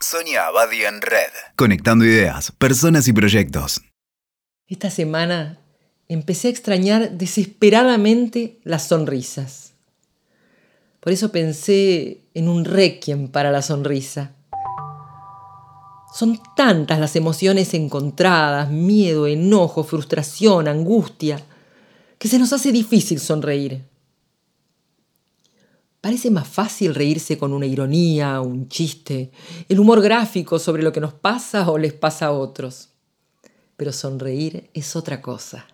Sonia Abadi en Red. Conectando ideas, personas y proyectos. Esta semana empecé a extrañar desesperadamente las sonrisas. Por eso pensé en un requiem para la sonrisa. Son tantas las emociones encontradas, miedo, enojo, frustración, angustia, que se nos hace difícil sonreír. Parece más fácil reírse con una ironía, un chiste, el humor gráfico sobre lo que nos pasa o les pasa a otros. Pero sonreír es otra cosa.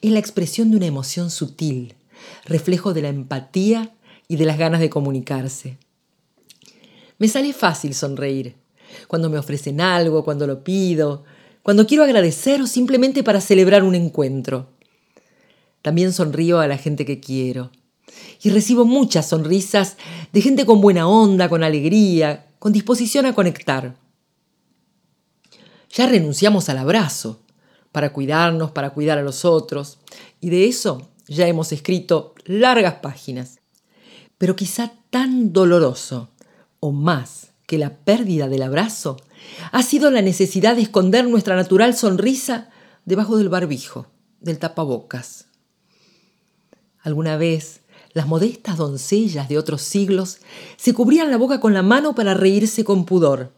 Es la expresión de una emoción sutil, reflejo de la empatía y de las ganas de comunicarse. Me sale fácil sonreír, cuando me ofrecen algo, cuando lo pido, cuando quiero agradecer o simplemente para celebrar un encuentro. También sonrío a la gente que quiero y recibo muchas sonrisas de gente con buena onda, con alegría, con disposición a conectar. Ya renunciamos al abrazo para cuidarnos, para cuidar a los otros, y de eso ya hemos escrito largas páginas. Pero quizá tan doloroso o más que la pérdida del abrazo ha sido la necesidad de esconder nuestra natural sonrisa debajo del barbijo, del tapabocas. Alguna vez las modestas doncellas de otros siglos se cubrían la boca con la mano para reírse con pudor.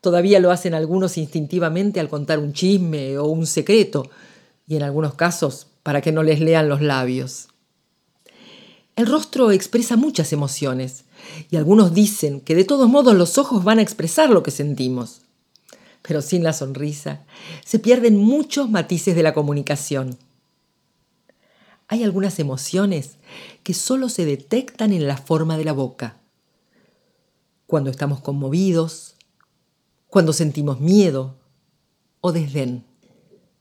Todavía lo hacen algunos instintivamente al contar un chisme o un secreto, y en algunos casos para que no les lean los labios. El rostro expresa muchas emociones, y algunos dicen que de todos modos los ojos van a expresar lo que sentimos. Pero sin la sonrisa se pierden muchos matices de la comunicación. Hay algunas emociones que solo se detectan en la forma de la boca. Cuando estamos conmovidos, cuando sentimos miedo o desdén.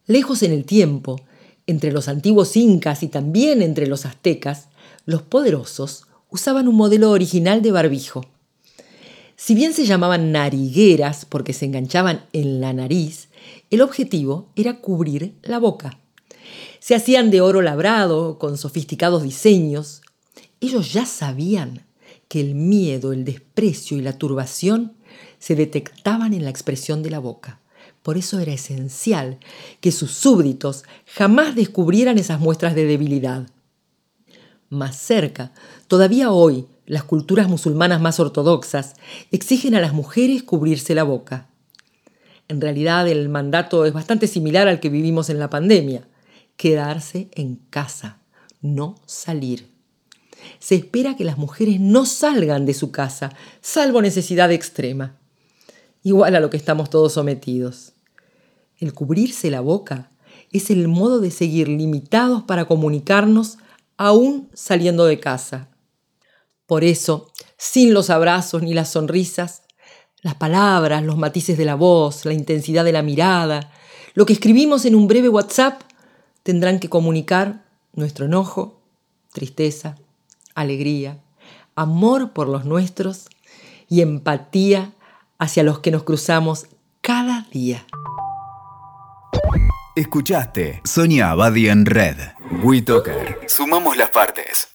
Lejos en el tiempo, entre los antiguos incas y también entre los aztecas, los poderosos usaban un modelo original de barbijo. Si bien se llamaban narigueras porque se enganchaban en la nariz, el objetivo era cubrir la boca. Se hacían de oro labrado, con sofisticados diseños. Ellos ya sabían que el miedo, el desprecio y la turbación se detectaban en la expresión de la boca. Por eso era esencial que sus súbditos jamás descubrieran esas muestras de debilidad. Más cerca, todavía hoy, las culturas musulmanas más ortodoxas exigen a las mujeres cubrirse la boca. En realidad el mandato es bastante similar al que vivimos en la pandemia quedarse en casa, no salir. Se espera que las mujeres no salgan de su casa, salvo necesidad extrema, igual a lo que estamos todos sometidos. El cubrirse la boca es el modo de seguir limitados para comunicarnos aún saliendo de casa. Por eso, sin los abrazos ni las sonrisas, las palabras, los matices de la voz, la intensidad de la mirada, lo que escribimos en un breve WhatsApp tendrán que comunicar nuestro enojo, tristeza, alegría, amor por los nuestros y empatía hacia los que nos cruzamos cada día. Escuchaste Sonia Abadi en Red. WeToker. Sumamos las partes.